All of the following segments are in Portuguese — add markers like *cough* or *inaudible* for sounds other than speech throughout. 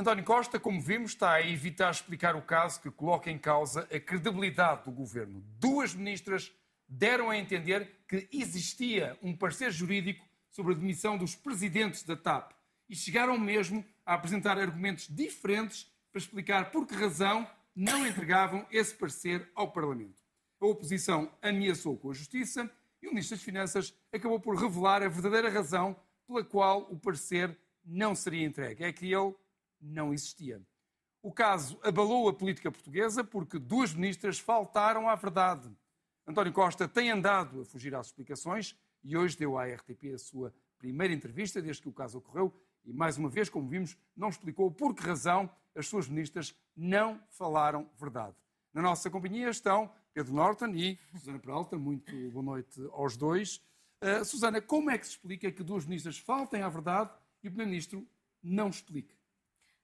António Costa, como vimos, está a evitar explicar o caso que coloca em causa a credibilidade do governo. Duas ministras deram a entender que existia um parecer jurídico sobre a demissão dos presidentes da TAP e chegaram mesmo a apresentar argumentos diferentes para explicar por que razão não entregavam esse parecer ao Parlamento. A oposição ameaçou com a Justiça e o Ministro das Finanças acabou por revelar a verdadeira razão pela qual o parecer não seria entregue. É que ele não existia. O caso abalou a política portuguesa porque duas ministras faltaram à verdade. António Costa tem andado a fugir às explicações e hoje deu à RTP a sua primeira entrevista desde que o caso ocorreu e, mais uma vez, como vimos, não explicou por que razão as suas ministras não falaram verdade. Na nossa companhia estão Pedro Norton e Susana Peralta. Muito boa noite aos dois. Uh, Susana, como é que se explica que duas ministras faltem à verdade e o Primeiro-Ministro não explique?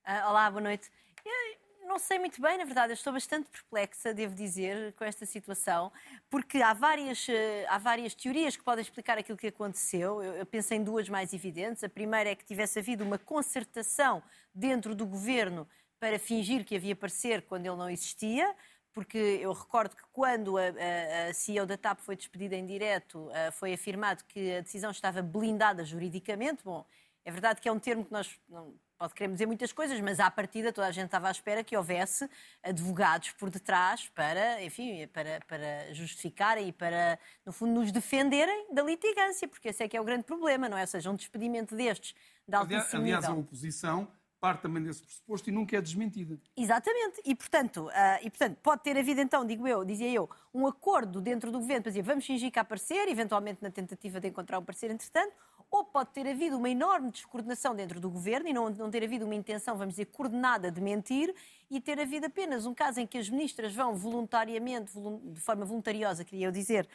Uh, olá, boa noite. Eu não sei muito bem, na verdade, eu estou bastante perplexa, devo dizer, com esta situação, porque há várias, uh, há várias teorias que podem explicar aquilo que aconteceu. Eu, eu penso em duas mais evidentes. A primeira é que tivesse havido uma concertação dentro do governo para fingir que havia parecer quando ele não existia porque eu recordo que quando a, a, a, CEO da TAP foi despedida em direto, uh, foi afirmado que a decisão estava blindada juridicamente. Bom, é verdade que é um termo que nós não, pode querer dizer muitas coisas, mas à partida toda a gente estava à espera que houvesse advogados por detrás para, enfim, para, para justificarem e para, no fundo, nos defenderem da litigância, porque esse é que é o grande problema, não é? Ou seja, um despedimento destes de altíssimo Aliás, a oposição parte também desse pressuposto e nunca é desmentida. Exatamente. E portanto, uh, e, portanto, pode ter havido, então, digo eu, dizia eu, um acordo dentro do governo para dizer vamos fingir que há parecer, eventualmente na tentativa de encontrar um parecer entretanto, ou pode ter havido uma enorme descoordenação dentro do governo e não, não ter havido uma intenção, vamos dizer, coordenada de mentir e ter havido apenas um caso em que as ministras vão voluntariamente, de forma voluntariosa, queria eu dizer,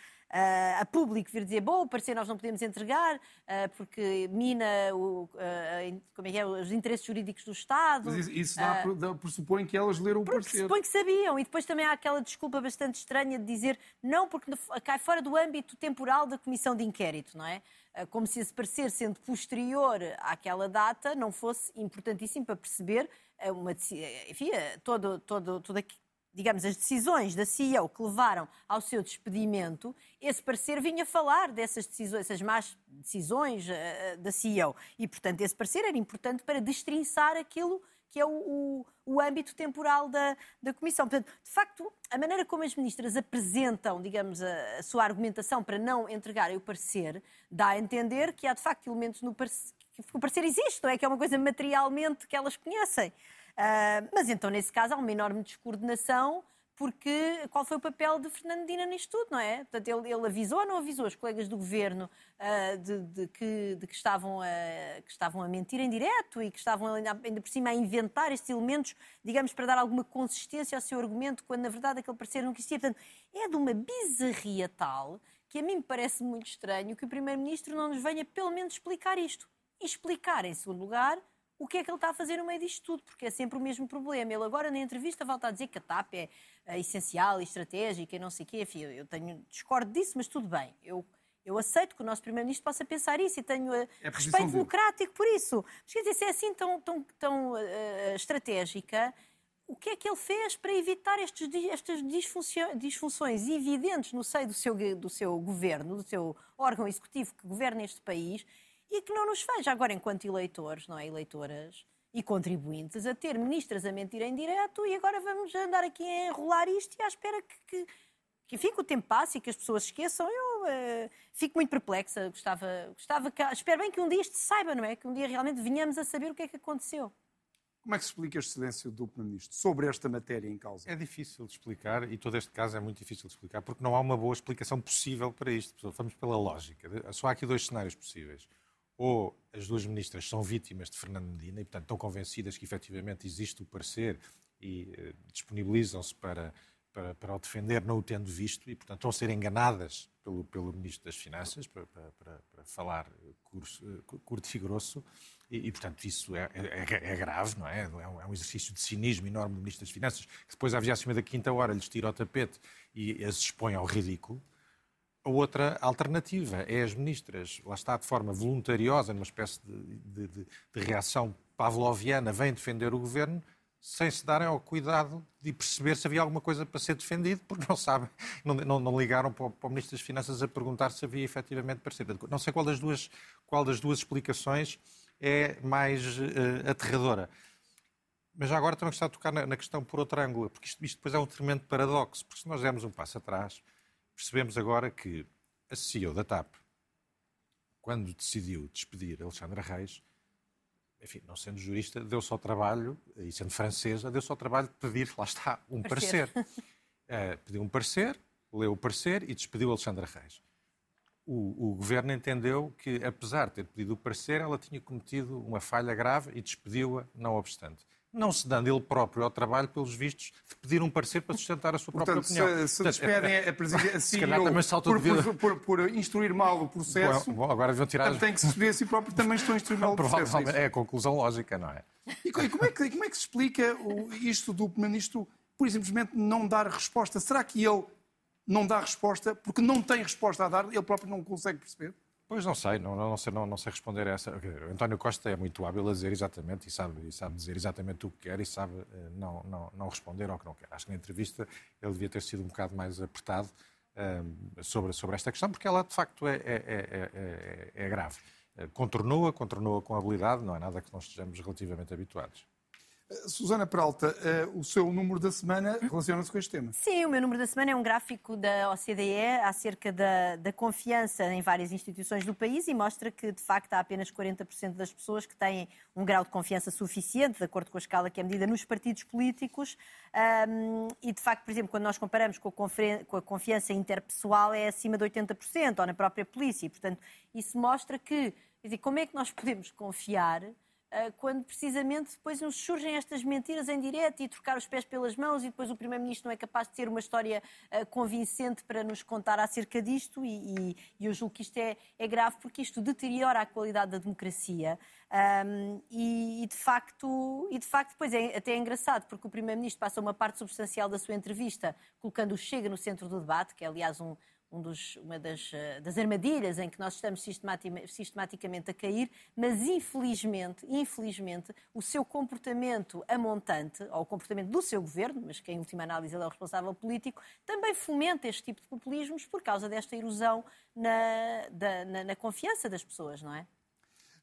a público vir dizer, bom, o parecer nós não podemos entregar uh, porque mina o, uh, como é que é, os interesses jurídicos do Estado. Mas isso, dá, dá, pressupõe que elas leram o parecer. Pressupõe que sabiam. E depois também há aquela desculpa bastante estranha de dizer, não, porque cai fora do âmbito temporal da comissão de inquérito, não é? Como se esse parecer, sendo posterior àquela data, não fosse importantíssimo para perceber uma, enfim, todo, todo, todo digamos, as decisões da CEO que levaram ao seu despedimento, esse parecer vinha falar dessas decisões, essas más decisões uh, da CEO. E, portanto, esse parecer era importante para destrinçar aquilo que é o, o, o âmbito temporal da, da Comissão. Portanto, de facto, a maneira como as ministras apresentam, digamos, a, a sua argumentação para não entregarem o parecer, dá a entender que há, de facto, elementos no parecer, que o parecer existe, não é? Que é uma coisa materialmente que elas conhecem. Uh, mas então, nesse caso, há uma enorme descoordenação, porque qual foi o papel de Fernandina nisto tudo, não é? Portanto, ele, ele avisou ou não avisou os colegas do governo uh, de, de, que, de que, estavam a, que estavam a mentir em direto e que estavam ainda, ainda por cima a inventar estes elementos, digamos, para dar alguma consistência ao seu argumento, quando na verdade aquele parecer não existia. Portanto, é de uma bizarria tal que a mim me parece muito estranho que o Primeiro-Ministro não nos venha pelo menos explicar isto. E explicar, em segundo lugar, o que é que ele está a fazer no meio disto tudo, porque é sempre o mesmo problema. Ele agora na entrevista volta a dizer que a TAP é, é essencial e estratégica e não sei o quê. Enfim, eu tenho, discordo disso, mas tudo bem. Eu, eu aceito que o nosso Primeiro-Ministro possa pensar isso e tenho uh, é respeito democrático por isso. Mas quer dizer, se é assim tão, tão, tão uh, estratégica, o que é que ele fez para evitar estes, estas disfunções evidentes no seio do seu, do seu governo, do seu órgão executivo que governa este país e que não nos veja agora, enquanto eleitores, não é? Eleitoras e contribuintes, a ter ministras a mentir em direto e agora vamos andar aqui a enrolar isto e à espera que, que, que enfim, que o tempo passe e que as pessoas esqueçam. Eu uh, fico muito perplexa. Gostava, gostava que, espero bem que um dia isto se saiba, não é? Que um dia realmente venhamos a saber o que é que aconteceu. Como é que se explica este silêncio do Primeiro-Ministro sobre esta matéria em causa? É difícil de explicar e todo este caso é muito difícil de explicar porque não há uma boa explicação possível para isto. Vamos pela lógica. Só há aqui dois cenários possíveis ou as duas ministras são vítimas de Fernando Medina e, portanto, estão convencidas que efetivamente existe o parecer e uh, disponibilizam-se para, para, para o defender, não o tendo visto, e, portanto, estão a ser enganadas pelo, pelo Ministro das Finanças, para, para, para falar curso, curto e grosso, e, e portanto, isso é, é, é, grave, não é? É é um, exercício de cinismo enorme do Ministro das Finanças, que depois, à 25 da quinta hora, lhes tira o tapete e as expõe ao ridículo. A outra alternativa é as ministras, lá está de forma voluntariosa, numa espécie de, de, de, de reação pavloviana vêm defender o governo sem se darem ao cuidado de perceber se havia alguma coisa para ser defendido, porque não sabem, não, não, não ligaram para o, para o, Ministro das Finanças a perguntar se havia efetivamente parecido. Não sei qual das duas, qual das duas explicações é mais uh, aterradora. Mas já agora também gostava de tocar na, na, questão por outro ângulo, porque isto, isto depois é um tremendo paradoxo, porque se nós demos um passo atrás, percebemos agora que a CEO da TAP, quando decidiu despedir Alexandra Reis, enfim, não sendo jurista, deu-se ao trabalho, e sendo francesa, deu-se ao trabalho de pedir, lá está, um parecer. parecer. Uh, *laughs* pediu um parecer, leu o parecer e despediu Alexandra Reis. O, o, governo entendeu que, apesar de ter pedido o parecer, ela tinha cometido uma falha grave e despediu-a, não obstante não se dando ele próprio ao trabalho, pelos vistos, de pedir um parecer para sustentar a sua Portanto, própria opinião. Se, *laughs* se despedem a presidência CEO por, por, por, por, instruir mal o processo, bom, bom, agora vão tirar... tem que se despedir a si próprio, também estão a instruir mal o processo. É, é a conclusão lógica, não é? E como é que, como é que se explica isto do Primeiro-Ministro, por simplesmente não dar resposta? Será que ele não dá resposta porque não tem resposta a dar, ele próprio não consegue perceber? Pois não sei, não, não, sei, não, não sei responder a essa. O António Costa é muito hábil a dizer exatamente e sabe, e sabe dizer exatamente o que quer e sabe uh, não, não, não responder ao que não quer. Acho que na entrevista ele devia ter sido um bocado mais apertado uh, sobre, sobre esta questão, porque ela de facto é, é, é, é, é grave. Uh, contornou-a, contornou-a com habilidade, não é nada que não estejamos relativamente habituados. Susana Peralta, uh, o seu número da semana relaciona-se com este tema. Sim, o meu número da semana é um gráfico da OCDE acerca da, da confiança em várias instituições do país e mostra que, de facto, há apenas 40% das pessoas que têm um grau de confiança suficiente, de acordo com a escala que é medida nos partidos políticos. Um, e, de facto, por exemplo, quando nós comparamos com a, com a confiança interpessoal, é acima de 80%, ou na própria polícia. E, portanto, isso mostra que, dizer, como é que nós podemos confiar quando precisamente depois nos surgem estas mentiras em direto e trocar os pés pelas mãos e depois o Primeiro-Ministro não é capaz de ter uma história uh, convincente para nos contar acerca disto e, e, e eu julgo que isto é, é, grave porque isto deteriora a qualidade da democracia. Um, e, e, de facto, e de facto depois é até é engraçado porque o Primeiro-Ministro passa uma parte substancial da sua entrevista colocando o Chega no centro do debate, que é aliás um, um dos, uma das, eh, das, armadilhas em que nós estamos sistematicamente a cair, mas infelizmente, infelizmente, o seu comportamento amontante, ou o comportamento do seu governo, mas que em última análise ele é o responsável político, também fomenta este tipo de populismos por causa desta erosão na, da, na, na confiança das pessoas, não é?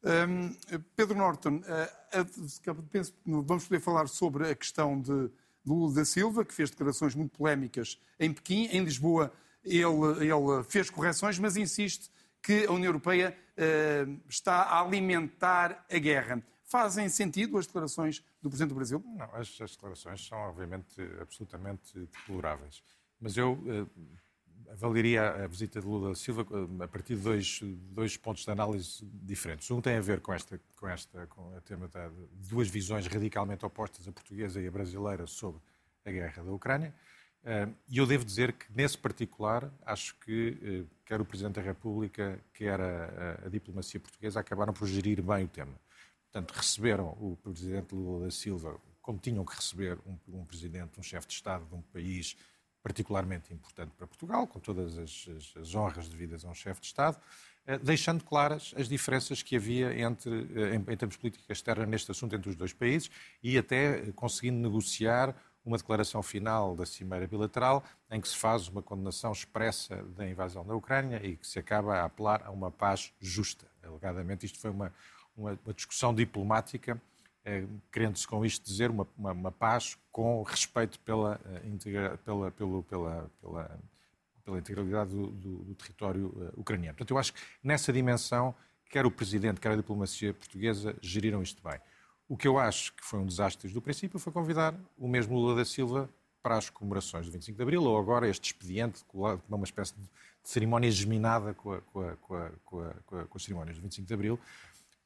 Um, Pedro Norton, uh, penso que vamos poder falar sobre a questão de Lula da Silva, que fez declarações muito polémicas em Pequim, em Lisboa ele, ele fez correções, mas insiste que a União Europeia uh, está a alimentar a guerra. Fazem sentido as declarações do Presidente do Brasil? Não, as, as declarações são, obviamente, absolutamente deploráveis. Mas eu uh, avaliaria a visita de Lula da Silva uh, a partir de dois, dois pontos de análise diferentes. Um tem a ver com, esta, com, esta, com o tema de duas visões radicalmente opostas, a portuguesa e a brasileira, sobre a guerra da Ucrânia. E eu devo dizer que, nesse particular, acho que eh, quer o Presidente da República, quer a, a, diplomacia portuguesa acabaram por gerir bem o tema. Portanto, receberam o Presidente Lula da Silva como tinham que receber um, um Presidente, um chefe de Estado de um país particularmente importante para Portugal, com todas as, as, as honras devidas a um chefe de Estado, eh, deixando claras as diferenças que havia entre, eh, em, em termos de política externa neste assunto entre os dois países e até conseguindo negociar uma declaração final da Cimeira Bilateral em que se faz uma condenação expressa da invasão da Ucrânia e que se acaba a apelar a uma paz justa. Alegadamente, isto foi uma, uma, uma discussão diplomática, eh, querendo-se com isto dizer uma, uma, uma paz com respeito pela, eh, integra, pela, pela, pela, pela, pela integralidade do, do, do território uh, ucraniano. Portanto, eu acho que nessa dimensão, quer o Presidente, quer a diplomacia portuguesa geriram isto bem. O que eu acho que foi um desastre desde o princípio foi convidar o mesmo Lula da Silva para as comemorações do 25 de Abril, ou agora este expediente, uma espécie de cerimónia geminada com, com, com, a, com, as cerimónias do 25 de Abril,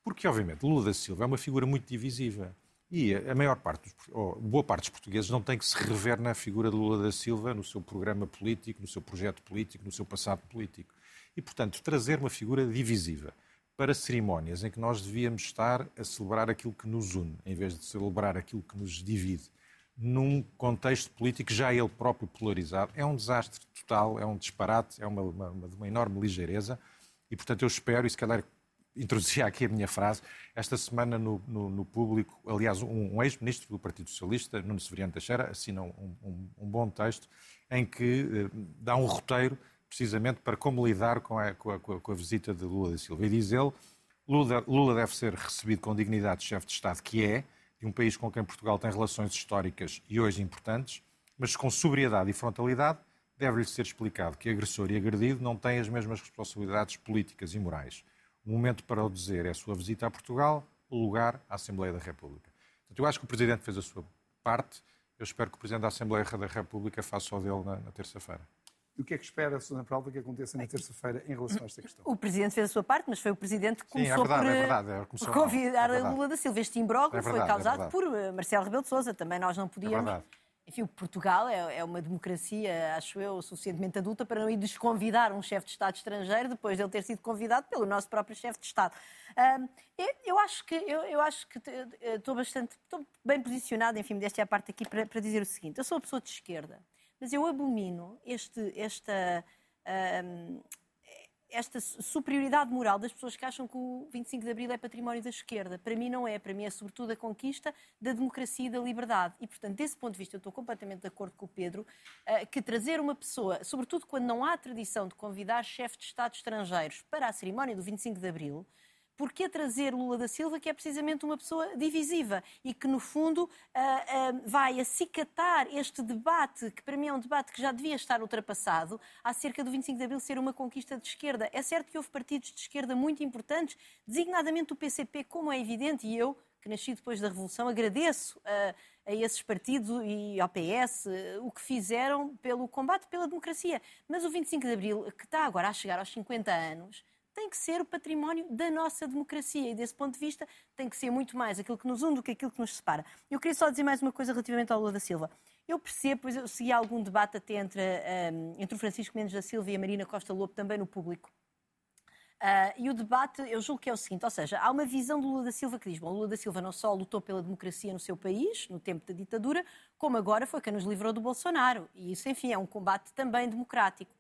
porque, obviamente, Lula da Silva é uma figura muito divisiva. E a maior parte, ou boa parte dos portugueses não tem que se rever na figura de Lula da Silva, no seu programa político, no seu projeto político, no seu passado político. E, portanto, trazer uma figura divisiva para cerimónias em que nós devíamos estar a celebrar aquilo que nos une, em vez de celebrar aquilo que nos divide, num contexto político já ele próprio polarizado, é um desastre total, é um disparate, é uma, uma, uma enorme ligeireza e, portanto, eu espero, e se calhar introduzia aqui a minha frase. Esta semana, no, no, no público, aliás, um, um ex-ministro do Partido Socialista, Nuno Severiano Teixeira, assina um, um, um bom texto em que eh, dá um roteiro precisamente para como lidar com a, com a, com a visita de Lula da Silva. E diz ele, Lula, Lula deve ser recebido com dignidade de chefe de Estado, que é, de um país com quem Portugal tem relações históricas e hoje importantes, mas com sobriedade e frontalidade, deve-lhe ser explicado que agressor e agredido não têm as mesmas responsabilidades políticas e morais. O momento para o dizer é a sua visita a Portugal, o lugar, a Assembleia da República. Portanto, eu acho que o Presidente fez a sua parte. Eu espero que o Presidente da Assembleia da República faça o dele na, na terça-feira. E o que é que espera, Susana Peralta, que aconteça na terça-feira em relação a esta questão? O Presidente fez a sua parte, mas foi o Presidente que começou Sim, é verdade, por, é verdade, é, convidar é a Lula da Silva. Este imbróglio é foi causado é por eh, Marcelo Rebelo de Sousa. Também nós não podíamos... verdade. Enfim, Portugal é, é, uma democracia, acho eu, suficientemente adulta para não ir desconvidar um chefe de Estado estrangeiro depois de ele ter sido convidado pelo nosso próprio chefe de Estado. Um, eu, acho que eu, eu acho que estou bastante estou bem posicionada, enfim, desta é a parte aqui para, para dizer o seguinte: eu sou uma pessoa de esquerda, mas eu abomino este, esta um, esta superioridade moral das pessoas que acham que o 25 de Abril é património da esquerda. Para mim não é. Para mim é sobretudo a conquista da democracia e da liberdade. E, portanto, desse ponto de vista, eu estou completamente de acordo com o Pedro uh, que trazer uma pessoa, sobretudo quando não há tradição de convidar chefes de Estado estrangeiros para a cerimónia do 25 de Abril, por que trazer Lula da Silva, que é precisamente uma pessoa divisiva e que, no fundo, uh, uh, vai acicatar este debate, que para mim é um debate que já devia estar ultrapassado, acerca do 25 de Abril ser uma conquista de esquerda. É certo que houve partidos de esquerda muito importantes, designadamente o PCP, como é evidente, e eu, que nasci depois da Revolução, agradeço uh, a esses partidos e ao PS o que fizeram pelo combate pela democracia. Mas o 25 de Abril, que está agora a chegar aos 50 anos, tem que ser o património da nossa democracia e, desse ponto de vista, tem que ser muito mais aquilo que nos une do que aquilo que nos separa. Eu queria só dizer mais uma coisa relativamente ao Lula da Silva. Eu percebo, pois eu segui algum debate até entre, um, entre o Francisco Mendes da Silva e a Marina Costa Lobo, também no público. Uh, e o debate, eu julgo que é o seguinte, ou seja, há uma visão do Lula da Silva que diz, bom, Lula da Silva não só lutou pela democracia no seu país, no tempo da ditadura, como agora foi quem nos livrou do Bolsonaro. E isso, enfim, é um combate também democrático.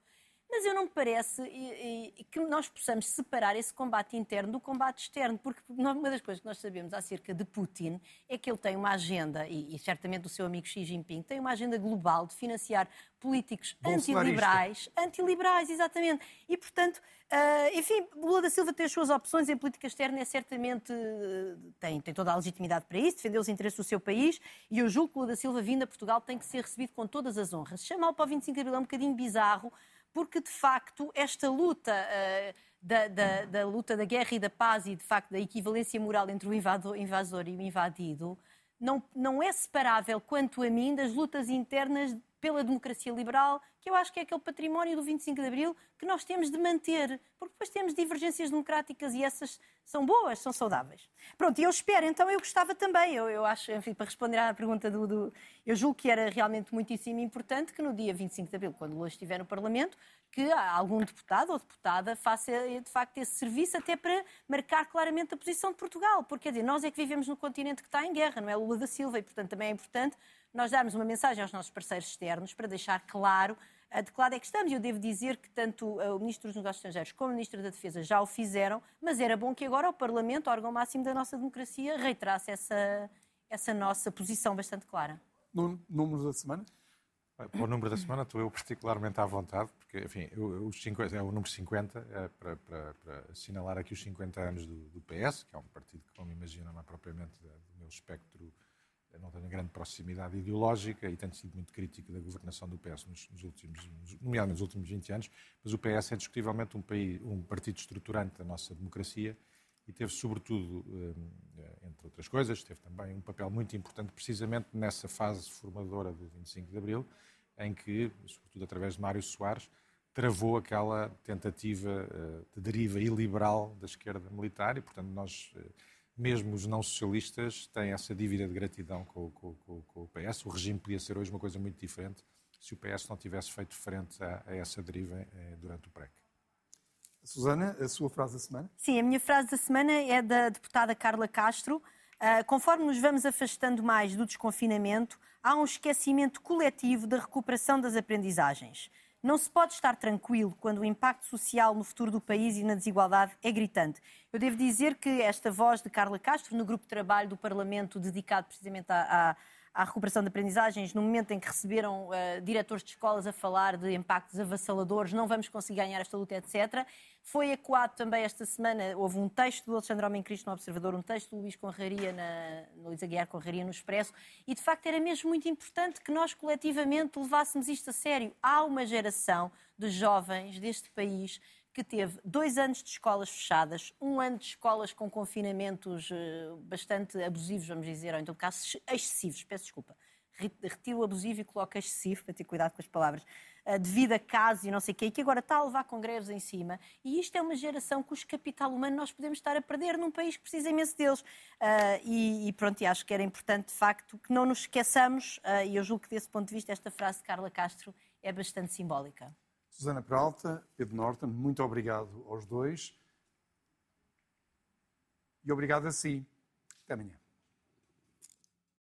Mas eu não me parece e, e, que nós possamos separar esse combate interno do combate externo, porque uma das coisas que nós sabemos acerca de Putin é que ele tem uma agenda, e, e certamente o seu amigo Xi Jinping tem uma agenda global de financiar políticos antiliberais, antiliberais, exatamente. E, portanto, uh, enfim, Lula da Silva tem as suas opções em política externa, é certamente, uh, tem, tem toda a legitimidade para isso, defender os interesses do seu país, e eu julgo que Lula da Silva, vindo a Portugal, tem que ser recebido com todas as honras. Chamá-lo para o 25 de abril é um bocadinho bizarro, porque de facto esta luta uh, da, da, da, luta da guerra e da paz e de facto da equivalência moral entre o invasor e o invadido não, não é separável, quanto a mim, das lutas internas pela democracia liberal, que eu acho que é aquele património do 25 de Abril que nós temos de manter, porque depois temos divergências democráticas e essas são boas, são saudáveis. Pronto, e eu espero, então eu gostava também, eu, eu acho, enfim, para responder à pergunta do, do, Eu julgo que era realmente muitíssimo importante que no dia 25 de Abril, quando Lula estiver no Parlamento, que algum deputado ou deputada faça de facto esse serviço até para marcar claramente a posição de Portugal, porque quer dizer, nós é que vivemos no continente que está em guerra, não é Lula da Silva, e portanto também é importante nós darmos uma mensagem aos nossos parceiros externos para deixar claro de que lado é que estamos. Eu devo dizer que tanto o Ministro dos Negócios Estrangeiros como o Ministro da Defesa já o fizeram, mas era bom que agora o Parlamento, órgão máximo da nossa democracia, reiterasse essa, essa nossa posição bastante clara. Números da semana? O número da semana estou eu particularmente à vontade, porque, enfim, os 50, é o número 50, é para, para, para, assinalar aqui os 50 anos do, do, PS, que é um partido que, como imagina, não é propriamente do meu espectro não tenho grande proximidade ideológica e tenho sido muito crítico da governação do PS nos, nos, últimos, nomeadamente nos últimos 20 anos, mas o PS é discutivelmente um, país, um partido estruturante da nossa democracia e teve, sobretudo, eh, entre outras coisas, teve também um papel muito importante precisamente nessa fase formadora do 25 de Abril, em que, sobretudo através de Mário Soares, travou aquela tentativa eh, de deriva iliberal da esquerda militar e, portanto, nós eh, mesmo os não socialistas têm essa dívida de gratidão com, com, com, com, o PS. O regime podia ser hoje uma coisa muito diferente se o PS não tivesse feito frente a, a essa deriva eh, durante o PREC. Susana, a sua frase da semana? Sim, a minha frase da semana é da deputada Carla Castro. Uh, conforme nos vamos afastando mais do desconfinamento, há um esquecimento coletivo da recuperação das aprendizagens. Não se pode estar tranquilo quando o impacto social no futuro do país e na desigualdade é gritante. Eu devo dizer que esta voz de Carla Castro, no grupo de trabalho do Parlamento dedicado precisamente à, à à recuperação de aprendizagens, no momento em que receberam uh, diretores de escolas a falar de impactos avassaladores, não vamos conseguir ganhar esta luta, etc. Foi ecoado também esta semana, houve um texto do Alexandre Homem Cristo no Observador, um texto do Luís Conraria, na, Luís Aguiar Conraria no Expresso, e de facto era mesmo muito importante que nós coletivamente levássemos isto a sério. Há uma geração de jovens deste país que teve dois anos de escolas fechadas, um ano de escolas com confinamentos eh, bastante abusivos, vamos dizer, ou então casos excessivos, peço desculpa. Retiro abusivo e coloco excessivo, para ter cuidado com as palavras, eh, devido a casos e não sei o quê, e que agora está a levar com greves em cima. E isto é uma geração cujo capital humano nós podemos estar a perder num país que precisa imenso deles. Uh, e, e, pronto, e acho que era importante, de facto, que não nos esqueçamos, uh, e eu julgo que desse ponto de vista esta frase de Carla Castro é bastante simbólica. Susana Peralta, Pedro Norton, muito obrigado aos dois. E obrigado a si. Até amanhã.